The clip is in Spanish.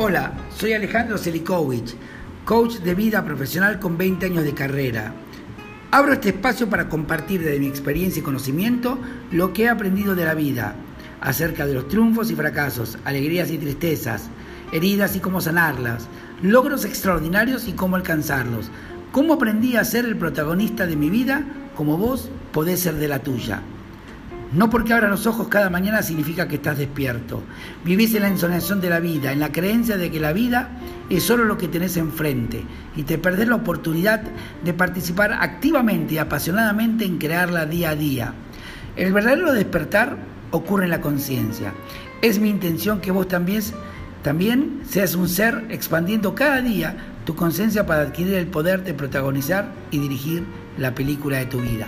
Hola, soy Alejandro Selikovic, coach de vida profesional con 20 años de carrera. Abro este espacio para compartir desde mi experiencia y conocimiento lo que he aprendido de la vida, acerca de los triunfos y fracasos, alegrías y tristezas, heridas y cómo sanarlas, logros extraordinarios y cómo alcanzarlos, cómo aprendí a ser el protagonista de mi vida como vos podés ser de la tuya. No porque abras los ojos cada mañana significa que estás despierto. Vivís en la ensonación de la vida, en la creencia de que la vida es solo lo que tenés enfrente y te perdés la oportunidad de participar activamente y apasionadamente en crearla día a día. El verdadero despertar ocurre en la conciencia. Es mi intención que vos también, también seas un ser expandiendo cada día tu conciencia para adquirir el poder de protagonizar y dirigir la película de tu vida.